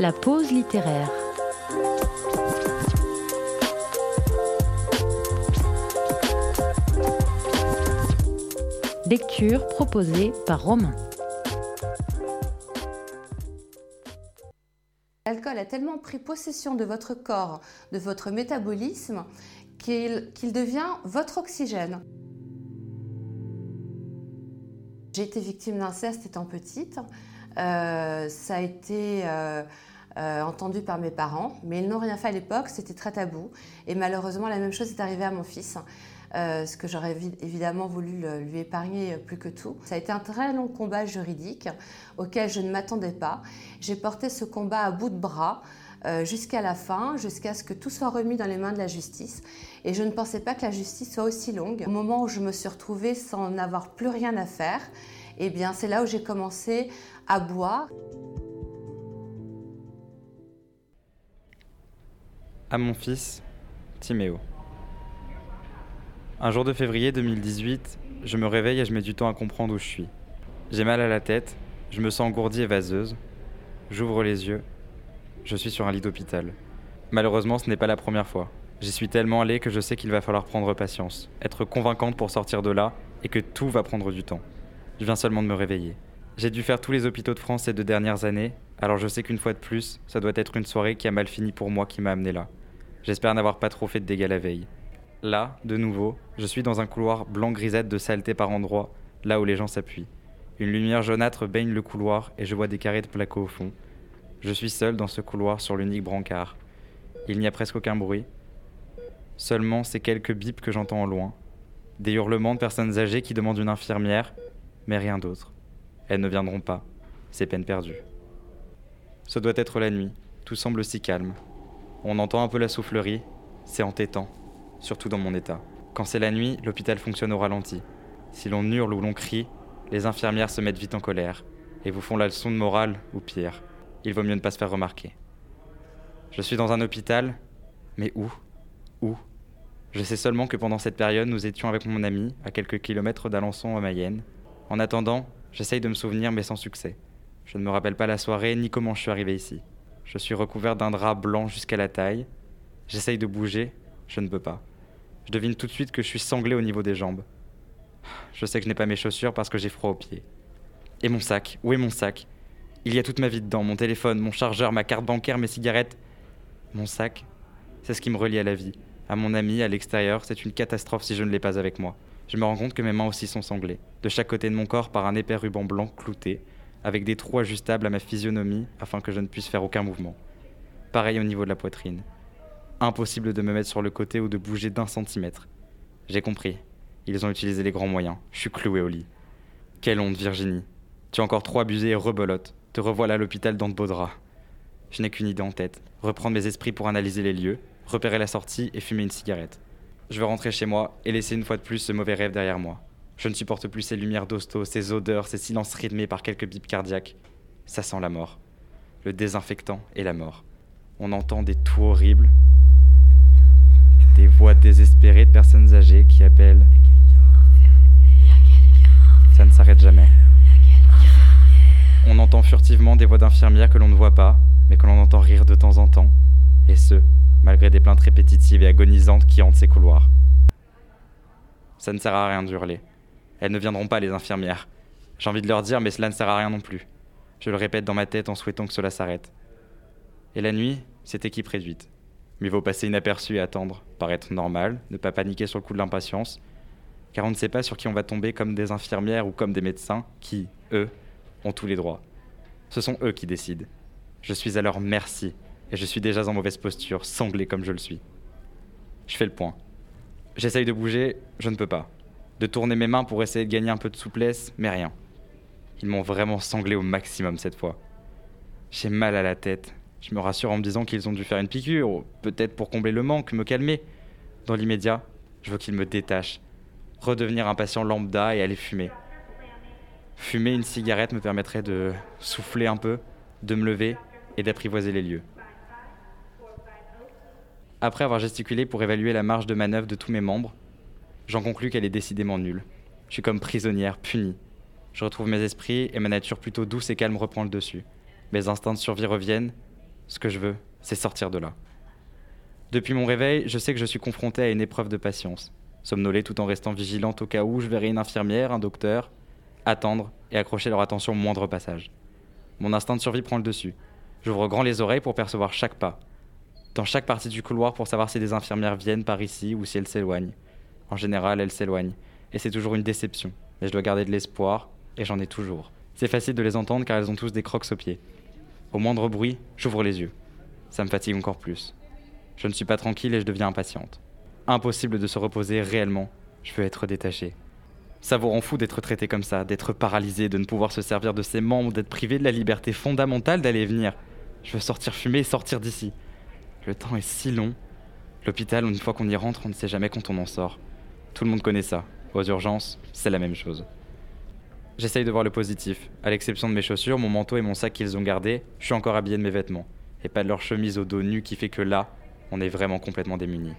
La pause littéraire. Lecture proposée par Romain. L'alcool a tellement pris possession de votre corps, de votre métabolisme, qu'il devient votre oxygène. J'ai été victime d'inceste étant petite. Euh, ça a été euh, euh, entendu par mes parents, mais ils n'ont rien fait à l'époque, c'était très tabou. Et malheureusement, la même chose est arrivée à mon fils. ce que j'aurais évidemment voulu lui épargner plus que tout. Ça a été un très long combat juridique auquel je ne m'attendais pas. J'ai porté ce combat à bout de bras. jusqu'à la fin, jusqu'à ce que tout soit remis dans les mains de la justice. Et je ne pensais pas que la justice soit aussi longue. Au moment où je me suis retrouvée sans n'avoir plus rien à faire, eh bien c'est là où j'ai commencé à boire. À mon fils, Timéo. Un jour de février 2018, je me réveille et je mets du temps à comprendre où je suis. J'ai mal à la tête, je me sens engourdie et vaseuse. J'ouvre les yeux, je suis sur un lit d'hôpital. Malheureusement, ce n'est pas la première fois. J'y suis tellement allé que je sais qu'il va falloir prendre patience, être convaincante pour sortir de là et que tout va prendre du temps. Je viens seulement de me réveiller. J'ai dû faire tous les hôpitaux de France ces deux dernières années, alors je sais qu'une fois de plus, ça doit être une soirée qui a mal fini pour moi qui m'a amené là. J'espère n'avoir pas trop fait de dégâts la veille. Là, de nouveau, je suis dans un couloir blanc grisette de saleté par endroits, là où les gens s'appuient. Une lumière jaunâtre baigne le couloir et je vois des carrés de placo au fond. Je suis seul dans ce couloir sur l'unique brancard. Il n'y a presque aucun bruit, Seulement ces quelques bips que j'entends au loin. Des hurlements de personnes âgées qui demandent une infirmière, mais rien d'autre. Elles ne viendront pas. C'est peine perdue. Ce doit être la nuit. Tout semble si calme. On entend un peu la soufflerie. C'est entêtant, surtout dans mon état. Quand c'est la nuit, l'hôpital fonctionne au ralenti. Si l'on hurle ou l'on crie, les infirmières se mettent vite en colère et vous font la leçon de morale ou pire. Il vaut mieux ne pas se faire remarquer. Je suis dans un hôpital, mais où? Où? Je sais seulement que pendant cette période, nous étions avec mon ami, à quelques kilomètres d'Alençon à Mayenne. En attendant, j'essaye de me souvenir, mais sans succès. Je ne me rappelle pas la soirée ni comment je suis arrivé ici. Je suis recouvert d'un drap blanc jusqu'à la taille. J'essaye de bouger, je ne peux pas. Je devine tout de suite que je suis sanglé au niveau des jambes. Je sais que je n'ai pas mes chaussures parce que j'ai froid aux pieds. Et mon sac Où est mon sac? Il y a toute ma vie dedans, mon téléphone, mon chargeur, ma carte bancaire, mes cigarettes. Mon sac, c'est ce qui me relie à la vie à mon ami à l'extérieur, c'est une catastrophe si je ne l'ai pas avec moi. Je me rends compte que mes mains aussi sont sanglées, de chaque côté de mon corps par un épais ruban blanc clouté, avec des trous ajustables à ma physionomie afin que je ne puisse faire aucun mouvement. Pareil au niveau de la poitrine. Impossible de me mettre sur le côté ou de bouger d'un centimètre. J'ai compris. Ils ont utilisé les grands moyens. Je suis cloué au lit. Quelle honte, Virginie. Tu as encore trop abusé et rebelote. Te revoilà à l'hôpital dans de beaux draps. Je n'ai qu'une idée en tête. Reprendre mes esprits pour analyser les lieux, repérer la sortie et fumer une cigarette. Je veux rentrer chez moi et laisser une fois de plus ce mauvais rêve derrière moi. Je ne supporte plus ces lumières d'hosto, ces odeurs, ces silences rythmés par quelques bips cardiaques. Ça sent la mort. Le désinfectant et la mort. On entend des toux horribles, des voix désespérées de personnes âgées qui appellent. Ça ne s'arrête jamais. On entend furtivement des voix d'infirmières que l'on ne voit pas, mais que l'on entend rire de temps en temps, et ce, malgré des plaintes répétitives et agonisantes qui hantent ces couloirs. Ça ne sert à rien de hurler. Elles ne viendront pas, les infirmières. J'ai envie de leur dire, mais cela ne sert à rien non plus. Je le répète dans ma tête en souhaitant que cela s'arrête. Et la nuit, c'est équipe réduite. Mieux vaut passer inaperçu et attendre, paraître normal, ne pas paniquer sur le coup de l'impatience, car on ne sait pas sur qui on va tomber comme des infirmières ou comme des médecins qui, eux, ont tous les droits. Ce sont eux qui décident. Je suis à leur merci et je suis déjà en mauvaise posture, sanglé comme je le suis. Je fais le point. J'essaye de bouger, je ne peux pas. De tourner mes mains pour essayer de gagner un peu de souplesse, mais rien. Ils m'ont vraiment sanglé au maximum cette fois. J'ai mal à la tête. Je me rassure en me disant qu'ils ont dû faire une piqûre, peut-être pour combler le manque, me calmer. Dans l'immédiat, je veux qu'ils me détachent, redevenir un patient lambda et aller fumer. Fumer une cigarette me permettrait de souffler un peu, de me lever et d'apprivoiser les lieux. Après avoir gesticulé pour évaluer la marge de manœuvre de tous mes membres, j'en conclus qu'elle est décidément nulle. Je suis comme prisonnière, punie. Je retrouve mes esprits et ma nature plutôt douce et calme reprend le dessus. Mes instincts de survie reviennent Ce que je veux, c'est sortir de là. Depuis mon réveil, je sais que je suis confronté à une épreuve de patience. Somnoler tout en restant vigilante au cas où je verrai une infirmière, un docteur, attendre et accrocher leur attention au moindre passage. Mon instinct de survie prend le dessus. J'ouvre grand les oreilles pour percevoir chaque pas. Dans chaque partie du couloir pour savoir si des infirmières viennent par ici ou si elles s'éloignent. En général, elles s'éloignent. Et c'est toujours une déception. Mais je dois garder de l'espoir, et j'en ai toujours. C'est facile de les entendre car elles ont tous des crocs aux pieds. Au moindre bruit, j'ouvre les yeux. Ça me fatigue encore plus. Je ne suis pas tranquille et je deviens impatiente. Impossible de se reposer réellement. Je veux être détaché. Ça vous rend fou d'être traité comme ça, d'être paralysé, de ne pouvoir se servir de ses membres, d'être privé de la liberté fondamentale d'aller venir. Je veux sortir fumer et sortir d'ici. Le temps est si long. L'hôpital, une fois qu'on y rentre, on ne sait jamais quand on en sort. Tout le monde connaît ça. Aux urgences, c'est la même chose. J'essaye de voir le positif. À l'exception de mes chaussures, mon manteau et mon sac qu'ils ont gardés, je suis encore habillé de mes vêtements. Et pas de leur chemise au dos nu qui fait que là, on est vraiment complètement démunis.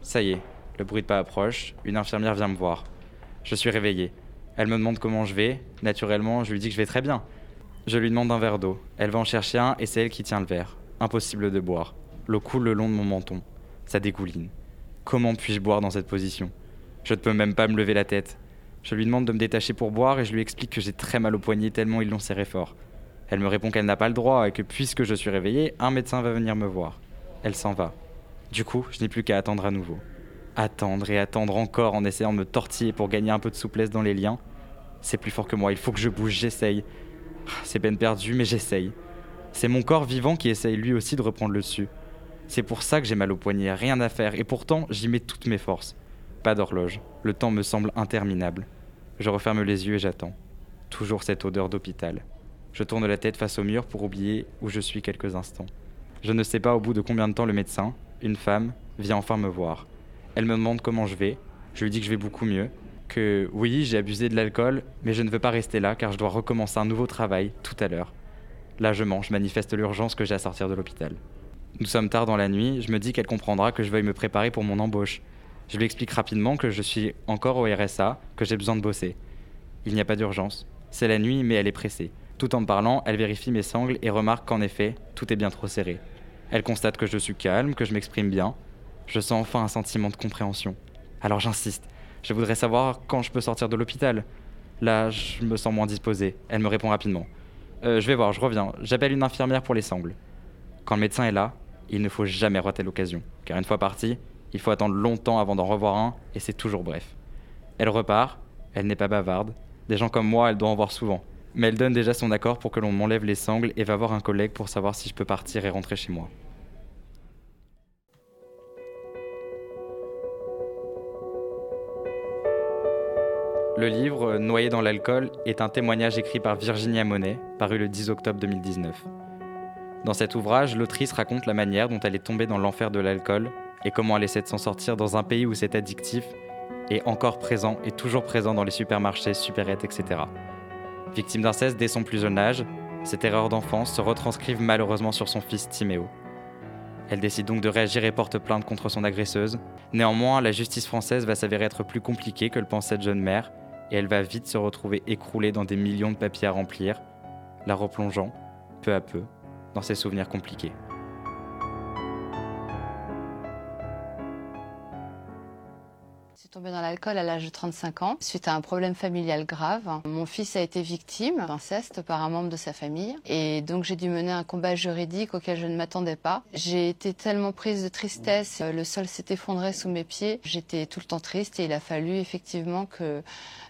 Ça y est, le bruit de pas approche, une infirmière vient me voir. Je suis réveillé. Elle me demande comment je vais. Naturellement, je lui dis que je vais très bien. Je lui demande un verre d'eau. Elle va en chercher un et c'est elle qui tient le verre. Impossible de boire. L'eau coule le long de mon menton. Ça dégouline. Comment puis-je boire dans cette position? Je ne peux même pas me lever la tête. Je lui demande de me détacher pour boire et je lui explique que j'ai très mal au poignet tellement ils l'ont serré fort. Elle me répond qu'elle n'a pas le droit et que puisque je suis réveillé, un médecin va venir me voir. Elle s'en va. Du coup, je n'ai plus qu'à attendre à nouveau. Attendre et attendre encore en essayant de me tortiller pour gagner un peu de souplesse dans les liens. C'est plus fort que moi, il faut que je bouge, j'essaye. C'est peine perdue, mais j'essaye. C'est mon corps vivant qui essaye lui aussi de reprendre le dessus. C'est pour ça que j'ai mal au poignet, rien à faire, et pourtant j'y mets toutes mes forces. Pas d'horloge, le temps me semble interminable. Je referme les yeux et j'attends. Toujours cette odeur d'hôpital. Je tourne la tête face au mur pour oublier où je suis quelques instants. Je ne sais pas au bout de combien de temps le médecin, une femme, vient enfin me voir. Elle me demande comment je vais. Je lui dis que je vais beaucoup mieux. Que oui, j'ai abusé de l'alcool, mais je ne veux pas rester là car je dois recommencer un nouveau travail tout à l'heure. Là, je mens, je manifeste l'urgence que j'ai à sortir de l'hôpital. Nous sommes tard dans la nuit, je me dis qu'elle comprendra que je veuille me préparer pour mon embauche. Je lui explique rapidement que je suis encore au RSA, que j'ai besoin de bosser. Il n'y a pas d'urgence. C'est la nuit, mais elle est pressée. Tout en me parlant, elle vérifie mes sangles et remarque qu'en effet, tout est bien trop serré. Elle constate que je suis calme, que je m'exprime bien. Je sens enfin un sentiment de compréhension. Alors j'insiste. Je voudrais savoir quand je peux sortir de l'hôpital. Là, je me sens moins disposé. Elle me répond rapidement. Euh, je vais voir, je reviens. J'appelle une infirmière pour les sangles. Quand le médecin est là, il ne faut jamais rater l'occasion. Car une fois parti, il faut attendre longtemps avant d'en revoir un, et c'est toujours bref. Elle repart, elle n'est pas bavarde. Des gens comme moi, elle doit en voir souvent. Mais elle donne déjà son accord pour que l'on m'enlève les sangles et va voir un collègue pour savoir si je peux partir et rentrer chez moi. Le livre Noyé dans l'alcool est un témoignage écrit par Virginia Monet, paru le 10 octobre 2019. Dans cet ouvrage, l'autrice raconte la manière dont elle est tombée dans l'enfer de l'alcool et comment elle essaie de s'en sortir dans un pays où c'est addictif est encore présent et toujours présent dans les supermarchés, supérettes, etc. Victime d'inceste dès son plus jeune âge, cette erreur d'enfance se retranscrive malheureusement sur son fils Timéo. Elle décide donc de réagir et porte plainte contre son agresseuse. Néanmoins, la justice française va s'avérer être plus compliquée que le pensait cette jeune mère, et elle va vite se retrouver écroulée dans des millions de papiers à remplir, la replongeant, peu à peu, dans ses souvenirs compliqués. tombée dans l'alcool à l'âge de 35 ans suite à un problème familial grave. Mon fils a été victime d'inceste par un membre de sa famille et donc j'ai dû mener un combat juridique auquel je ne m'attendais pas. J'ai été tellement prise de tristesse, le sol s'est effondré sous mes pieds. J'étais tout le temps triste et il a fallu effectivement que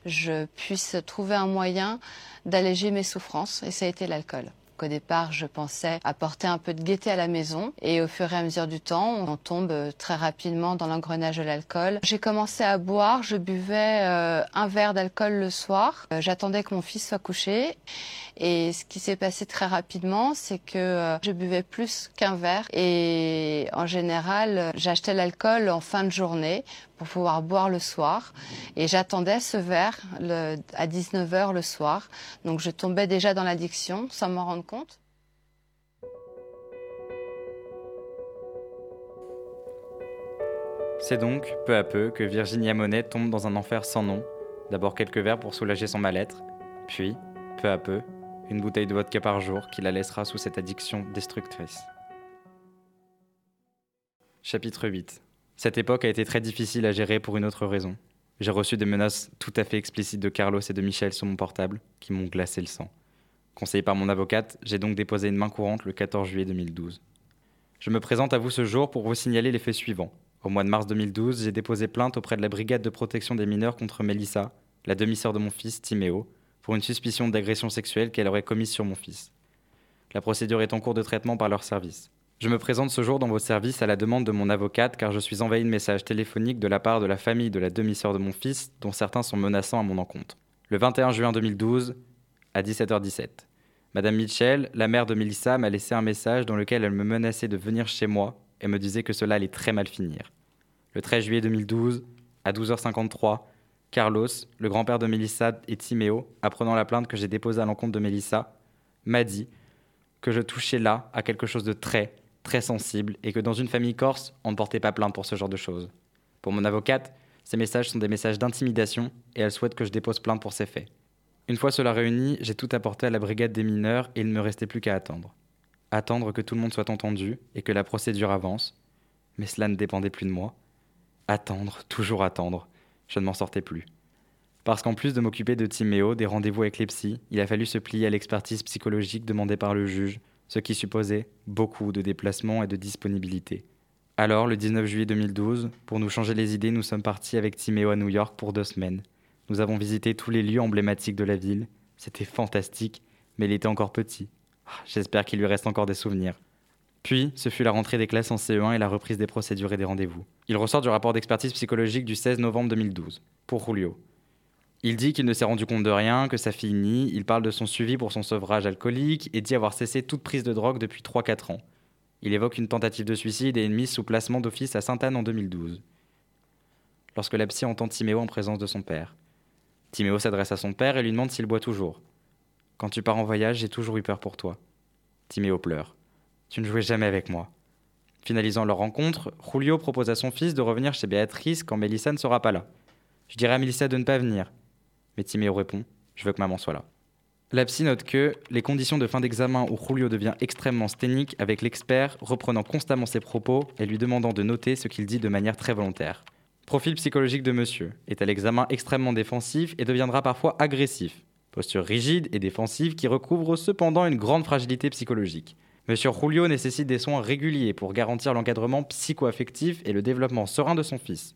je puisse trouver un moyen d'alléger mes souffrances et ça a été l'alcool. Au départ, je pensais apporter un peu de gaieté à la maison et au fur et à mesure du temps, on tombe très rapidement dans l'engrenage de l'alcool. J'ai commencé à boire, je buvais euh, un verre d'alcool le soir. Euh, j'attendais que mon fils soit couché et ce qui s'est passé très rapidement, c'est que euh, je buvais plus qu'un verre et en général, j'achetais l'alcool en fin de journée pour pouvoir boire le soir. Et j'attendais ce verre à 19h le soir. Donc je tombais déjà dans l'addiction sans m'en rendre compte. C'est donc, peu à peu, que Virginia Monet tombe dans un enfer sans nom. D'abord quelques verres pour soulager son mal-être, puis, peu à peu, une bouteille de vodka par jour qui la laissera sous cette addiction destructrice. Chapitre 8 Cette époque a été très difficile à gérer pour une autre raison. J'ai reçu des menaces tout à fait explicites de Carlos et de Michel sur mon portable qui m'ont glacé le sang. Conseillé par mon avocate, j'ai donc déposé une main courante le 14 juillet 2012. Je me présente à vous ce jour pour vous signaler les faits suivants. Au mois de mars 2012, j'ai déposé plainte auprès de la brigade de protection des mineurs contre Mélissa, la demi-sœur de mon fils, Timéo, pour une suspicion d'agression sexuelle qu'elle aurait commise sur mon fils. La procédure est en cours de traitement par leur service. Je me présente ce jour dans vos services à la demande de mon avocate car je suis envahi de messages téléphoniques de la part de la famille de la demi-sœur de mon fils, dont certains sont menaçants à mon encontre. Le 21 juin 2012, à 17h17. Madame Mitchell, la mère de Melissa, m'a laissé un message dans lequel elle me menaçait de venir chez moi et me disait que cela allait très mal finir. Le 13 juillet 2012, à 12h53, Carlos, le grand-père de Melissa et Timéo, apprenant la plainte que j'ai déposée à l'encontre de Melissa, m'a dit que je touchais là à quelque chose de très, très sensible et que dans une famille corse, on ne portait pas plainte pour ce genre de choses. Pour mon avocate, ces messages sont des messages d'intimidation et elle souhaite que je dépose plainte pour ces faits. Une fois cela réuni, j'ai tout apporté à la brigade des mineurs et il ne me restait plus qu'à attendre. Attendre que tout le monde soit entendu et que la procédure avance. Mais cela ne dépendait plus de moi. Attendre, toujours attendre. Je ne m'en sortais plus. Parce qu'en plus de m'occuper de Timéo, des rendez-vous avec les psys, il a fallu se plier à l'expertise psychologique demandée par le juge, ce qui supposait beaucoup de déplacements et de disponibilité. Alors, le 19 juillet 2012, pour nous changer les idées, nous sommes partis avec Timéo à New York pour deux semaines. Nous avons visité tous les lieux emblématiques de la ville. C'était fantastique, mais il était encore petit. Ah, j'espère qu'il lui reste encore des souvenirs. Puis, ce fut la rentrée des classes en CE1 et la reprise des procédures et des rendez-vous. Il ressort du rapport d'expertise psychologique du 16 novembre 2012, pour Julio. Il dit qu'il ne s'est rendu compte de rien, que sa fille nie, il parle de son suivi pour son sevrage alcoolique et dit avoir cessé toute prise de drogue depuis 3-4 ans. Il évoque une tentative de suicide et une mise sous placement d'office à Sainte-Anne en 2012. Lorsque la psy entend Timéo en présence de son père. Timéo s'adresse à son père et lui demande s'il boit toujours. Quand tu pars en voyage, j'ai toujours eu peur pour toi. Timéo pleure. Tu ne jouais jamais avec moi. Finalisant leur rencontre, Julio propose à son fils de revenir chez Béatrice quand Mélissa ne sera pas là. Je dirais à Mélissa de ne pas venir. Mais Timéo répond Je veux que maman soit là. La psy note que les conditions de fin d'examen où Julio devient extrêmement sténique avec l'expert reprenant constamment ses propos et lui demandant de noter ce qu'il dit de manière très volontaire. Profil psychologique de monsieur est à l'examen extrêmement défensif et deviendra parfois agressif. Posture rigide et défensive qui recouvre cependant une grande fragilité psychologique. Monsieur Julio nécessite des soins réguliers pour garantir l'encadrement psycho-affectif et le développement serein de son fils.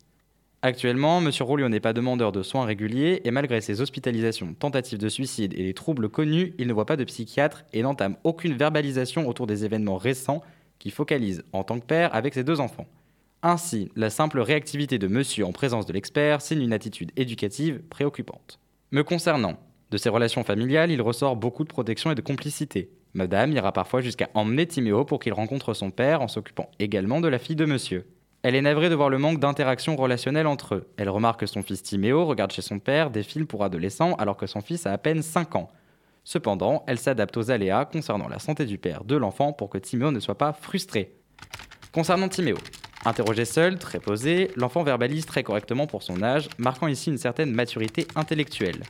Actuellement, Monsieur Julio n'est pas demandeur de soins réguliers et malgré ses hospitalisations, tentatives de suicide et les troubles connus, il ne voit pas de psychiatre et n'entame aucune verbalisation autour des événements récents qui focalisent en tant que père avec ses deux enfants. Ainsi, la simple réactivité de monsieur en présence de l'expert signe une attitude éducative préoccupante. Me concernant, de ses relations familiales, il ressort beaucoup de protection et de complicité. Madame ira parfois jusqu'à emmener Timéo pour qu'il rencontre son père en s'occupant également de la fille de monsieur. Elle est navrée de voir le manque d'interaction relationnelle entre eux. Elle remarque que son fils Timéo regarde chez son père des films pour adolescents alors que son fils a à peine 5 ans. Cependant, elle s'adapte aux aléas concernant la santé du père de l'enfant pour que Timéo ne soit pas frustré. Concernant Timéo, Interrogé seul, très posé, l'enfant verbalise très correctement pour son âge, marquant ici une certaine maturité intellectuelle.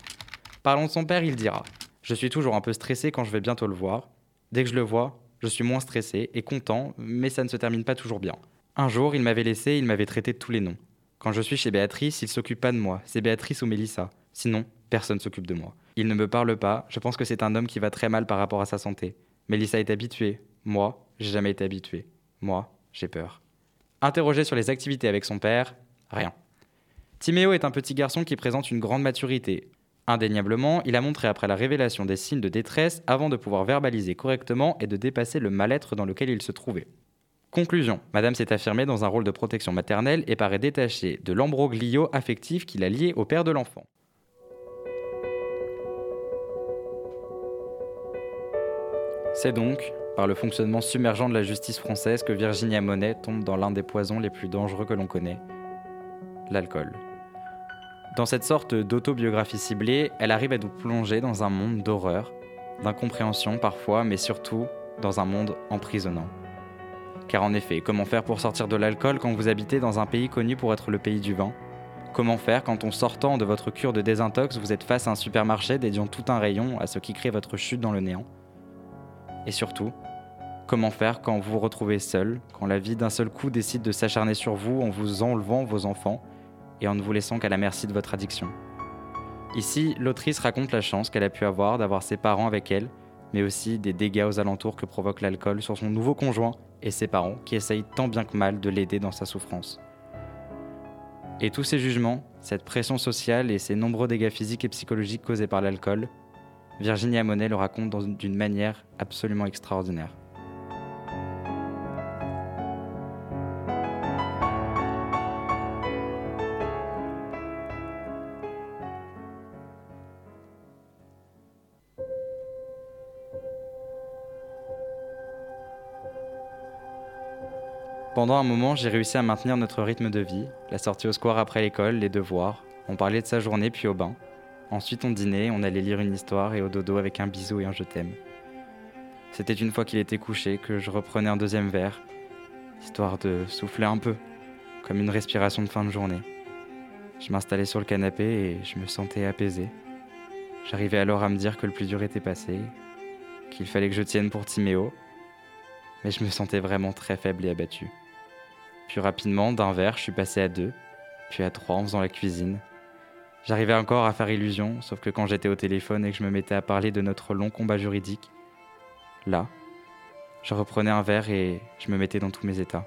Parlons de son père, il dira Je suis toujours un peu stressé quand je vais bientôt le voir. Dès que je le vois, je suis moins stressé et content, mais ça ne se termine pas toujours bien. Un jour, il m'avait laissé, il m'avait traité tous les noms. Quand je suis chez Béatrice, il s'occupe pas de moi, c'est Béatrice ou Mélissa. Sinon, personne s'occupe de moi. Il ne me parle pas, je pense que c'est un homme qui va très mal par rapport à sa santé. Mélissa est habituée. Moi, j'ai jamais été habitué. Moi, j'ai peur. Interrogé sur les activités avec son père, rien. Timéo est un petit garçon qui présente une grande maturité. Indéniablement, il a montré après la révélation des signes de détresse avant de pouvoir verbaliser correctement et de dépasser le mal-être dans lequel il se trouvait. Conclusion, Madame s'est affirmée dans un rôle de protection maternelle et paraît détachée de l'ambroglio affectif qui l'a lié au père de l'enfant. C'est donc, par le fonctionnement submergent de la justice française que Virginia Monet tombe dans l'un des poisons les plus dangereux que l'on connaît, l'alcool. Dans cette sorte d'autobiographie ciblée, elle arrive à nous plonger dans un monde d'horreur, d'incompréhension parfois, mais surtout dans un monde emprisonnant. Car en effet, comment faire pour sortir de l'alcool quand vous habitez dans un pays connu pour être le pays du vin? Comment faire quand en sortant de votre cure de désintox, vous êtes face à un supermarché dédiant tout un rayon à ce qui crée votre chute dans le néant? Et surtout, comment faire quand vous vous retrouvez seul, quand la vie d'un seul coup décide de s'acharner sur vous en vous enlevant vos enfants et en ne vous laissant qu'à la merci de votre addiction? Ici, l'autrice raconte la chance qu'elle a pu avoir d'avoir ses parents avec elle, mais aussi des dégâts aux alentours que provoque l'alcool sur son nouveau conjoint et ses parents qui essayent tant bien que mal de l'aider dans sa souffrance. Et tous ces jugements, cette pression sociale et ces nombreux dégâts physiques et psychologiques causés par l'alcool, Virginia Monet le raconte d'une manière absolument extraordinaire. Pendant un moment, j'ai réussi à maintenir notre rythme de vie, la sortie au square après l'école, les devoirs, on parlait de sa journée puis au bain. Ensuite on dînait, on allait lire une histoire et au dodo avec un bisou et un je t'aime. C'était une fois qu'il était couché que je reprenais un deuxième verre, histoire de souffler un peu, comme une respiration de fin de journée. Je m'installais sur le canapé et je me sentais apaisé. J'arrivais alors à me dire que le plus dur était passé, qu'il fallait que je tienne pour Timéo, mais je me sentais vraiment très faible et abattu. Puis rapidement, d'un verre, je suis passé à deux, puis à trois en faisant la cuisine. J'arrivais encore à faire illusion, sauf que quand j'étais au téléphone et que je me mettais à parler de notre long combat juridique, là, je reprenais un verre et je me mettais dans tous mes états.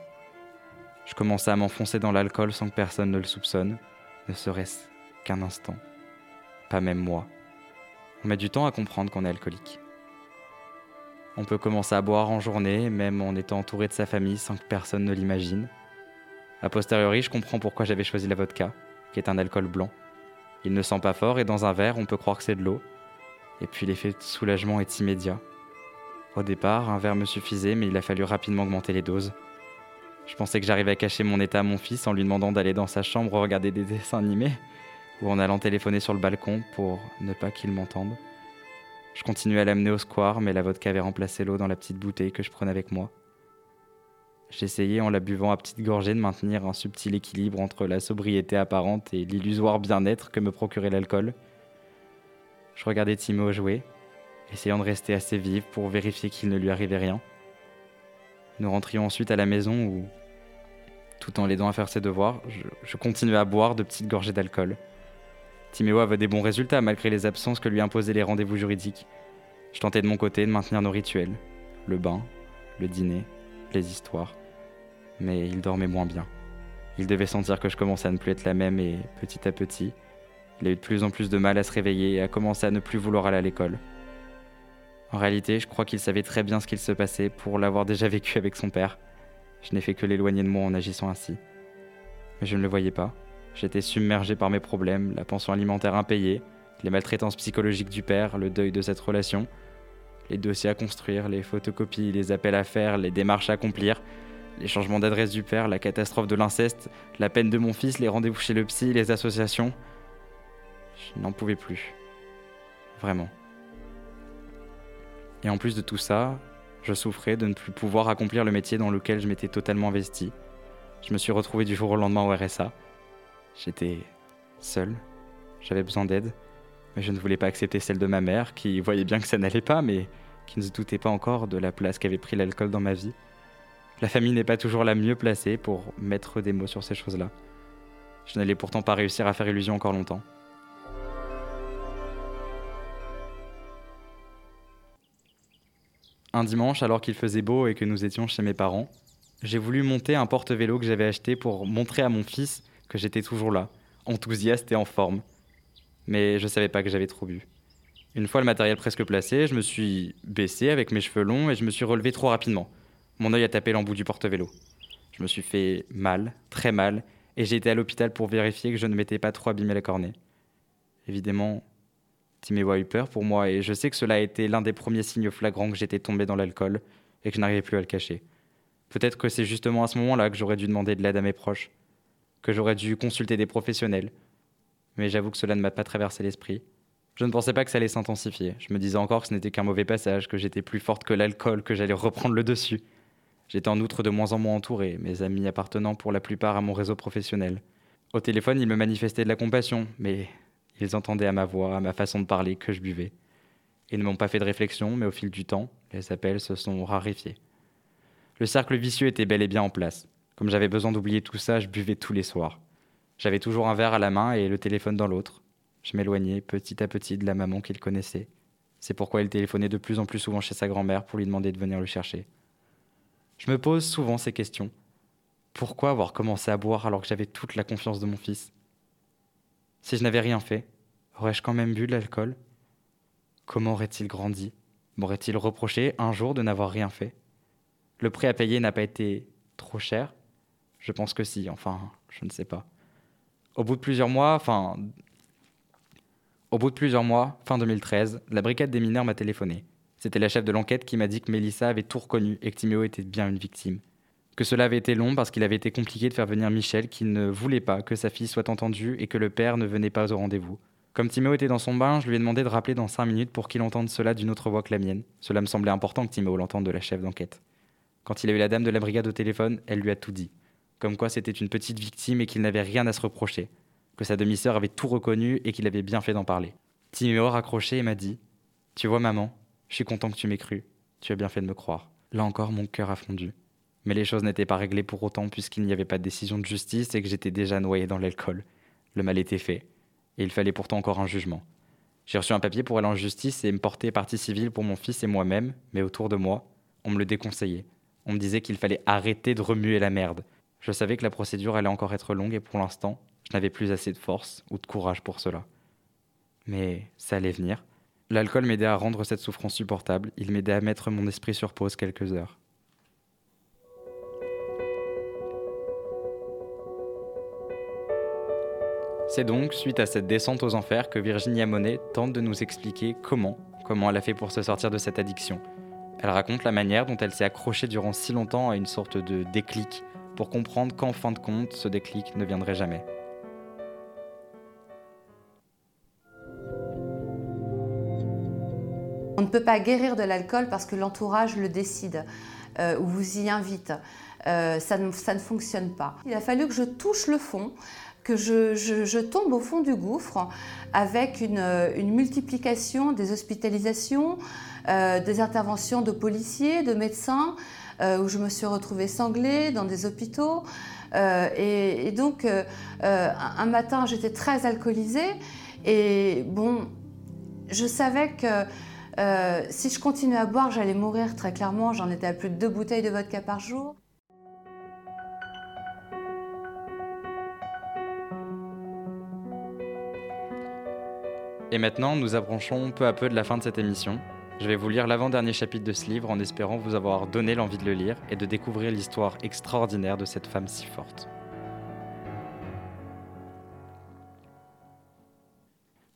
Je commençais à m'enfoncer dans l'alcool sans que personne ne le soupçonne, ne serait-ce qu'un instant. Pas même moi. On met du temps à comprendre qu'on est alcoolique. On peut commencer à boire en journée, même en étant entouré de sa famille sans que personne ne l'imagine. A posteriori, je comprends pourquoi j'avais choisi la vodka, qui est un alcool blanc. Il ne sent pas fort et dans un verre, on peut croire que c'est de l'eau. Et puis l'effet de soulagement est immédiat. Au départ, un verre me suffisait, mais il a fallu rapidement augmenter les doses. Je pensais que j'arrivais à cacher mon état à mon fils en lui demandant d'aller dans sa chambre regarder des dessins animés, ou en allant téléphoner sur le balcon pour ne pas qu'il m'entende. Je continuais à l'amener au square, mais la vodka avait remplacé l'eau dans la petite bouteille que je prenais avec moi. J'essayais en la buvant à petites gorgées de maintenir un subtil équilibre entre la sobriété apparente et l'illusoire bien-être que me procurait l'alcool. Je regardais Timo jouer, essayant de rester assez vive pour vérifier qu'il ne lui arrivait rien. Nous rentrions ensuite à la maison où, tout en l'aidant à faire ses devoirs, je, continuais à boire de petites gorgées d'alcool. Timéo avait des bons résultats malgré les absences que lui imposaient les rendez-vous juridiques. Je tentais de mon côté de maintenir nos rituels, le bain, le dîner, les histoires mais il dormait moins bien. Il devait sentir que je commençais à ne plus être la même et petit à petit, il a eu de plus en plus de mal à se réveiller et a commencé à ne plus vouloir aller à l'école. En réalité, je crois qu'il savait très bien ce qu'il se passait pour l'avoir déjà vécu avec son père. Je n'ai fait que l'éloigner de moi en agissant ainsi. Mais je ne le voyais pas. J'étais submergé par mes problèmes, la pension alimentaire impayée, les maltraitances psychologiques du père, le deuil de cette relation, les dossiers à construire, les photocopies, les appels à faire, les démarches à accomplir, les changements d'adresse du père, la catastrophe de l'inceste, la peine de mon fils, les rendez-vous chez le psy, les associations. Je n'en pouvais plus. Vraiment. Et en plus de tout ça, je souffrais de ne plus pouvoir accomplir le métier dans lequel je m'étais totalement investi. Je me suis retrouvé du jour au lendemain au RSA. J'étais seul, j'avais besoin d'aide, mais je ne voulais pas accepter celle de ma mère, qui voyait bien que ça n'allait pas, mais qui ne se doutait pas encore de la place qu'avait pris l'alcool dans ma vie. La famille n'est pas toujours la mieux placée pour mettre des mots sur ces choses-là. Je n'allais pourtant pas réussir à faire illusion encore longtemps. Un dimanche, alors qu'il faisait beau et que nous étions chez mes parents, j'ai voulu monter un porte-vélo que j'avais acheté pour montrer à mon fils que j'étais toujours là, enthousiaste et en forme. Mais je savais pas que j'avais trop bu. Une fois le matériel presque placé, je me suis baissé avec mes cheveux longs et je me suis relevé trop rapidement. Mon œil a tapé l'embout du porte-vélo. Je me suis fait mal, très mal, et j'ai été à l'hôpital pour vérifier que je ne m'étais pas trop abîmé la cornée. Évidemment, Timéo a eu peur pour moi, et je sais que cela a été l'un des premiers signes flagrants que j'étais tombé dans l'alcool et que je n'arrivais plus à le cacher. Peut-être que c'est justement à ce moment-là que j'aurais dû demander de l'aide à mes proches, que j'aurais dû consulter des professionnels. Mais j'avoue que cela ne m'a pas traversé l'esprit. Je ne pensais pas que ça allait s'intensifier. Je me disais encore que ce n'était qu'un mauvais passage, que j'étais plus forte que l'alcool, que j'allais reprendre le dessus. J'étais en outre de moins en moins entouré, mes amis appartenant pour la plupart à mon réseau professionnel. Au téléphone, ils me manifestaient de la compassion, mais ils entendaient à ma voix, à ma façon de parler que je buvais. Ils ne m'ont pas fait de réflexion, mais au fil du temps, les appels se sont raréfiés. Le cercle vicieux était bel et bien en place. Comme j'avais besoin d'oublier tout ça, je buvais tous les soirs. J'avais toujours un verre à la main et le téléphone dans l'autre. Je m'éloignais petit à petit de la maman qu'il connaissait. C'est pourquoi il téléphonait de plus en plus souvent chez sa grand-mère pour lui demander de venir le chercher. Je me pose souvent ces questions. Pourquoi avoir commencé à boire alors que j'avais toute la confiance de mon fils? Si je n'avais rien fait, aurais-je quand même bu de l'alcool? Comment aurait-il grandi? M'aurait-il reproché un jour de n'avoir rien fait? Le prix à payer n'a pas été trop cher? Je pense que si, enfin, je ne sais pas. Au bout de plusieurs mois, enfin. Au bout de plusieurs mois, fin 2013, la brigade des mineurs m'a téléphoné. C'était la chef de l'enquête qui m'a dit que Mélissa avait tout reconnu et que Timéo était bien une victime. Que cela avait été long parce qu'il avait été compliqué de faire venir Michel qui ne voulait pas que sa fille soit entendue et que le père ne venait pas au rendez-vous. Comme Timéo était dans son bain, je lui ai demandé de rappeler dans cinq minutes pour qu'il entende cela d'une autre voix que la mienne. Cela me semblait important que Timéo l'entende de la chef d'enquête. Quand il a eu la dame de la brigade au téléphone, elle lui a tout dit. Comme quoi c'était une petite victime et qu'il n'avait rien à se reprocher. Que sa demi-sœur avait tout reconnu et qu'il avait bien fait d'en parler. Timéo raccroché et m'a dit Tu vois, maman, je suis content que tu m'aies cru. Tu as bien fait de me croire. Là encore, mon cœur a fondu. Mais les choses n'étaient pas réglées pour autant puisqu'il n'y avait pas de décision de justice et que j'étais déjà noyé dans l'alcool. Le mal était fait et il fallait pourtant encore un jugement. J'ai reçu un papier pour aller en justice et me porter partie civile pour mon fils et moi-même, mais autour de moi, on me le déconseillait. On me disait qu'il fallait arrêter de remuer la merde. Je savais que la procédure allait encore être longue et pour l'instant, je n'avais plus assez de force ou de courage pour cela. Mais ça allait venir. L'alcool m'aidait à rendre cette souffrance supportable, il m'aidait à mettre mon esprit sur pause quelques heures. C'est donc suite à cette descente aux enfers que Virginia Monet tente de nous expliquer comment, comment elle a fait pour se sortir de cette addiction. Elle raconte la manière dont elle s'est accrochée durant si longtemps à une sorte de déclic pour comprendre qu'en fin de compte, ce déclic ne viendrait jamais. On ne peut pas guérir de l'alcool parce que l'entourage le décide euh, ou vous y invite. Euh, ça, ne, ça ne fonctionne pas. Il a fallu que je touche le fond que je, tombe au fond du gouffre avec une, multiplication des hospitalisations, euh, des interventions de policiers, de médecins, euh, où je me suis retrouvée sanglée dans des hôpitaux. Euh, et, donc, un matin, j'étais très alcoolisée. Et bon, je savais que si je continuais à boire, j'allais mourir très clairement. J'en étais à plus de deux bouteilles de vodka par jour. Et maintenant, nous approchons peu à peu de la fin de cette émission. Je vais vous lire l'avant-dernier chapitre de ce livre en espérant vous avoir donné l'envie de le lire et de découvrir l'histoire extraordinaire de cette femme si forte.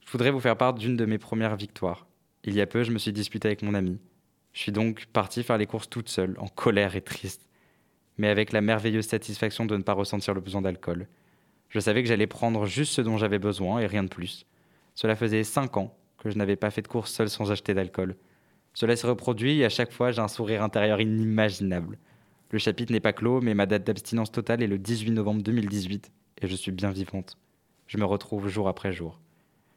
Je voudrais vous faire part d'une de mes premières victoires. Il y a peu, je me suis disputé avec mon ami. Je suis donc partie faire les courses toute seule, en colère et triste, mais avec la merveilleuse satisfaction de ne pas ressentir le besoin d'alcool. Je savais que j'allais prendre juste ce dont j'avais besoin et rien de plus. Cela faisait cinq ans que je n'avais pas fait de course seul sans acheter d'alcool. Cela se reproduit et à chaque fois j'ai un sourire intérieur inimaginable. Le chapitre n'est pas clos, mais ma date d'abstinence totale est le 18 novembre 2018 et je suis bien vivante. Je me retrouve jour après jour.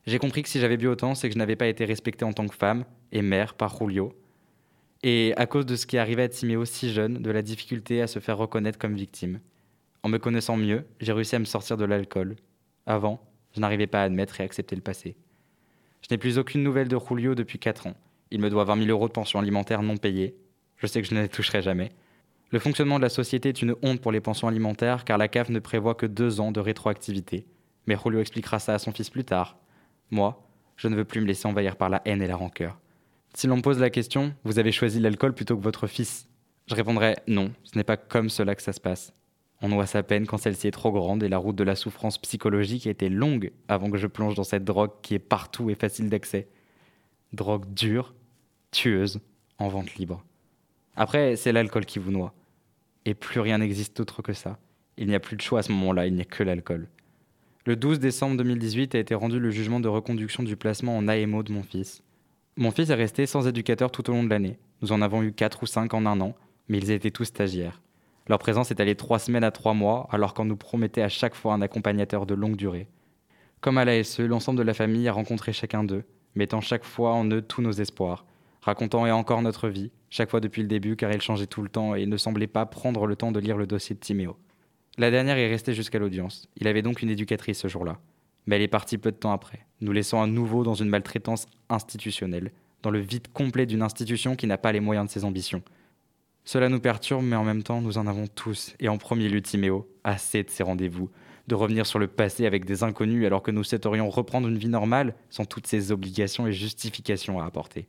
J'ai compris que si j'avais bu autant, c'est que je n'avais pas été respectée en tant que femme et mère par Julio. Et à cause de ce qui arrivait à Timéo si jeune, de la difficulté à se faire reconnaître comme victime. En me connaissant mieux, j'ai réussi à me sortir de l'alcool. Avant, je n'arrivais pas à admettre et accepter le passé. Je n'ai plus aucune nouvelle de Julio depuis 4 ans. Il me doit 20 000 euros de pension alimentaire non payée. Je sais que je ne les toucherai jamais. Le fonctionnement de la société est une honte pour les pensions alimentaires car la CAF ne prévoit que 2 ans de rétroactivité. Mais Julio expliquera ça à son fils plus tard. Moi, je ne veux plus me laisser envahir par la haine et la rancœur. Si l'on me pose la question, vous avez choisi l'alcool plutôt que votre fils Je répondrai non, ce n'est pas comme cela que ça se passe. On noie sa peine quand celle-ci est trop grande et la route de la souffrance psychologique a été longue avant que je plonge dans cette drogue qui est partout et facile d'accès. Drogue dure, tueuse, en vente libre. Après, c'est l'alcool qui vous noie. Et plus rien n'existe autre que ça. Il n'y a plus de choix à ce moment-là, il n'y a que l'alcool. Le 12 décembre 2018 a été rendu le jugement de reconduction du placement en AMO de mon fils. Mon fils est resté sans éducateur tout au long de l'année. Nous en avons eu 4 ou 5 en un an, mais ils étaient tous stagiaires. Leur présence est allée trois semaines à trois mois, alors qu'on nous promettait à chaque fois un accompagnateur de longue durée. Comme à l'ASE, l'ensemble de la famille a rencontré chacun d'eux, mettant chaque fois en eux tous nos espoirs, racontant et encore notre vie, chaque fois depuis le début car il changeait tout le temps et ne semblait pas prendre le temps de lire le dossier de Timéo. La dernière est restée jusqu'à l'audience. Il avait donc une éducatrice ce jour-là. Mais elle est partie peu de temps après, nous laissant à nouveau dans une maltraitance institutionnelle, dans le vide complet d'une institution qui n'a pas les moyens de ses ambitions. Cela nous perturbe, mais en même temps, nous en avons tous, et en premier lieu Timéo, assez de ces rendez-vous, de revenir sur le passé avec des inconnus alors que nous souhaiterions reprendre une vie normale sans toutes ces obligations et justifications à apporter.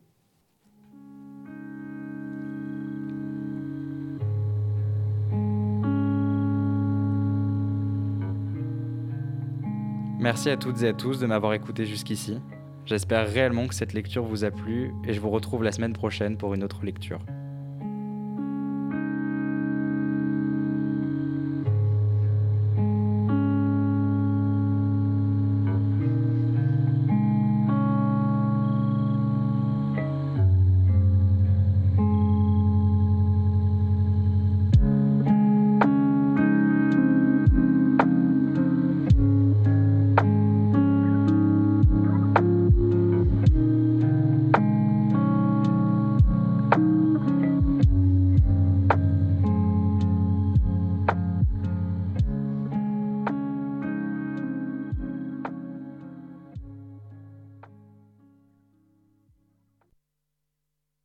Merci à toutes et à tous de m'avoir écouté jusqu'ici. J'espère réellement que cette lecture vous a plu et je vous retrouve la semaine prochaine pour une autre lecture.